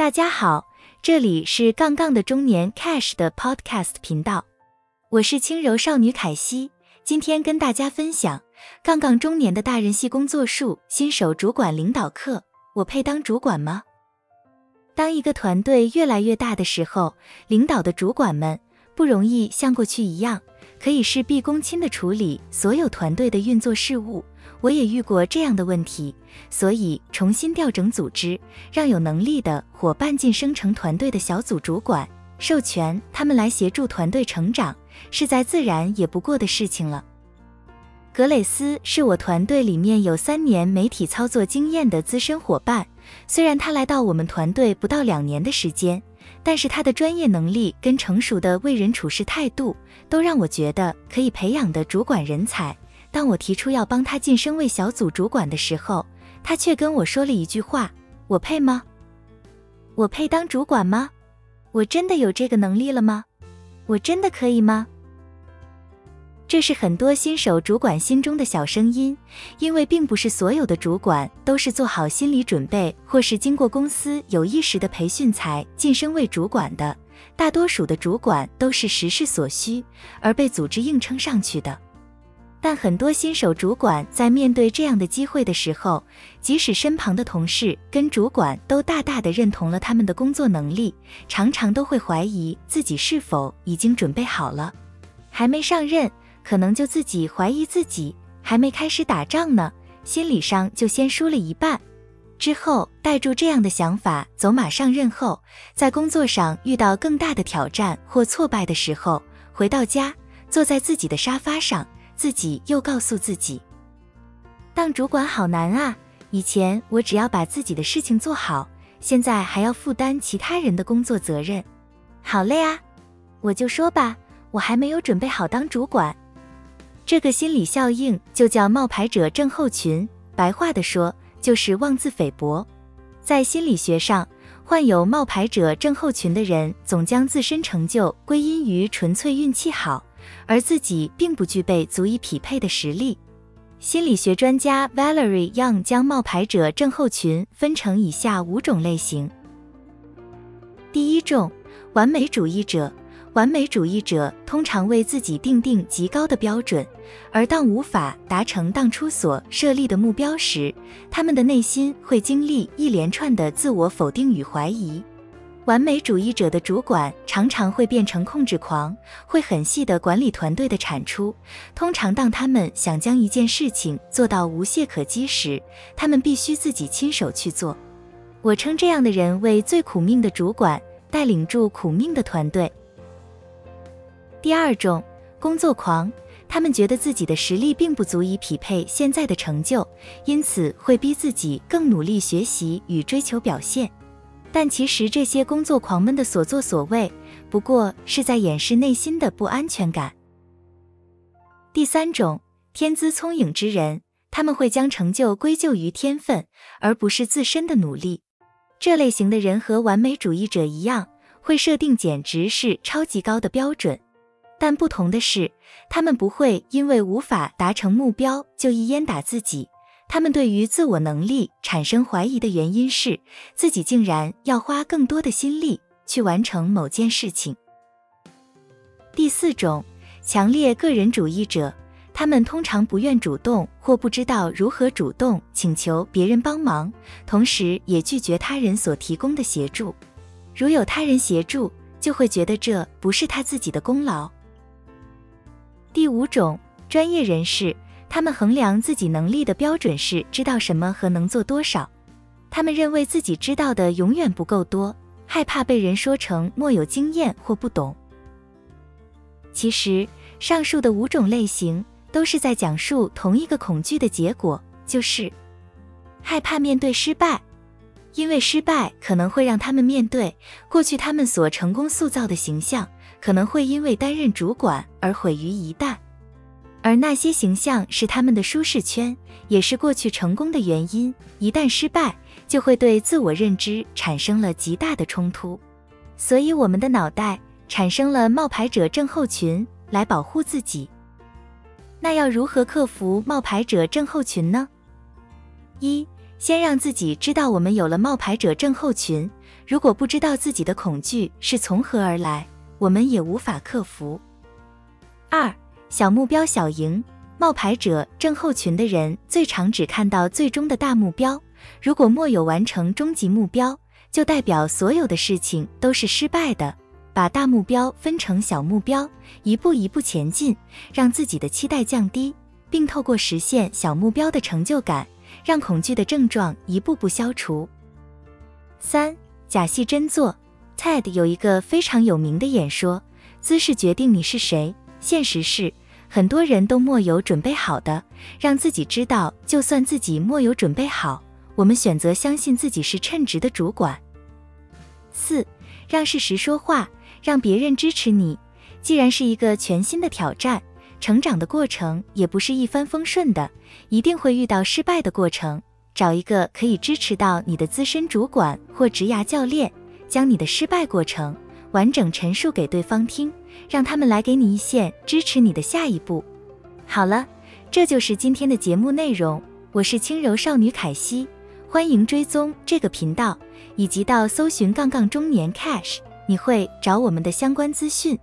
大家好，这里是杠杠的中年 Cash 的 Podcast 频道，我是轻柔少女凯西，今天跟大家分享杠杠中年的大人系工作术新手主管领导课。我配当主管吗？当一个团队越来越大的时候，领导的主管们不容易像过去一样，可以事必躬亲的处理所有团队的运作事务。我也遇过这样的问题，所以重新调整组织，让有能力的伙伴晋升成团队的小组主管，授权他们来协助团队成长，是再自然也不过的事情了。格蕾斯是我团队里面有三年媒体操作经验的资深伙伴，虽然他来到我们团队不到两年的时间，但是他的专业能力跟成熟的为人处事态度，都让我觉得可以培养的主管人才。当我提出要帮他晋升为小组主管的时候，他却跟我说了一句话：“我配吗？我配当主管吗？我真的有这个能力了吗？我真的可以吗？”这是很多新手主管心中的小声音，因为并不是所有的主管都是做好心理准备，或是经过公司有意识的培训才晋升为主管的。大多数的主管都是时势所需而被组织硬撑上去的。但很多新手主管在面对这样的机会的时候，即使身旁的同事跟主管都大大的认同了他们的工作能力，常常都会怀疑自己是否已经准备好了。还没上任，可能就自己怀疑自己，还没开始打仗呢，心理上就先输了一半。之后带住这样的想法走马上任后，在工作上遇到更大的挑战或挫败的时候，回到家坐在自己的沙发上。自己又告诉自己，当主管好难啊！以前我只要把自己的事情做好，现在还要负担其他人的工作责任，好累啊！我就说吧，我还没有准备好当主管。这个心理效应就叫冒牌者症候群，白话的说就是妄自菲薄。在心理学上，患有冒牌者症候群的人总将自身成就归因于纯粹运气好。而自己并不具备足以匹配的实力。心理学专家 Valerie Young 将冒牌者症候群分成以下五种类型。第一种，完美主义者。完美主义者通常为自己定定极高的标准，而当无法达成当初所设立的目标时，他们的内心会经历一连串的自我否定与怀疑。完美主义者的主管常常会变成控制狂，会很细的管理团队的产出。通常，当他们想将一件事情做到无懈可击时，他们必须自己亲手去做。我称这样的人为最苦命的主管，带领住苦命的团队。第二种，工作狂，他们觉得自己的实力并不足以匹配现在的成就，因此会逼自己更努力学习与追求表现。但其实这些工作狂们的所作所为，不过是在掩饰内心的不安全感。第三种，天资聪颖之人，他们会将成就归咎于天分，而不是自身的努力。这类型的人和完美主义者一样，会设定简直是超级高的标准。但不同的是，他们不会因为无法达成目标就一烟打自己。他们对于自我能力产生怀疑的原因是，自己竟然要花更多的心力去完成某件事情。第四种，强烈个人主义者，他们通常不愿主动或不知道如何主动请求别人帮忙，同时也拒绝他人所提供的协助。如有他人协助，就会觉得这不是他自己的功劳。第五种，专业人士。他们衡量自己能力的标准是知道什么和能做多少。他们认为自己知道的永远不够多，害怕被人说成莫有经验或不懂。其实，上述的五种类型都是在讲述同一个恐惧的结果，就是害怕面对失败，因为失败可能会让他们面对过去他们所成功塑造的形象，可能会因为担任主管而毁于一旦。而那些形象是他们的舒适圈，也是过去成功的原因。一旦失败，就会对自我认知产生了极大的冲突。所以，我们的脑袋产生了冒牌者症候群来保护自己。那要如何克服冒牌者症候群呢？一，先让自己知道我们有了冒牌者症候群。如果不知道自己的恐惧是从何而来，我们也无法克服。二小目标小赢，冒牌者症候群的人最常只看到最终的大目标，如果没有完成终极目标，就代表所有的事情都是失败的。把大目标分成小目标，一步一步前进，让自己的期待降低，并透过实现小目标的成就感，让恐惧的症状一步步消除。三假戏真做，TED 有一个非常有名的演说：姿势决定你是谁。现实是，很多人都没有准备好的。让自己知道，就算自己没有准备好，我们选择相信自己是称职的主管。四让事实说话。让别人支持你，既然是一个全新的挑战，成长的过程也不是一帆风顺的，一定会遇到失败的过程。找一个可以支持到你的资深主管或职涯教练，将你的失败过程完整陈述给对方听，让他们来给你一线，支持你的下一步。好了，这就是今天的节目内容。我是轻柔少女凯西，欢迎追踪这个频道，以及到搜寻杠杠中年 cash。你会找我们的相关资讯。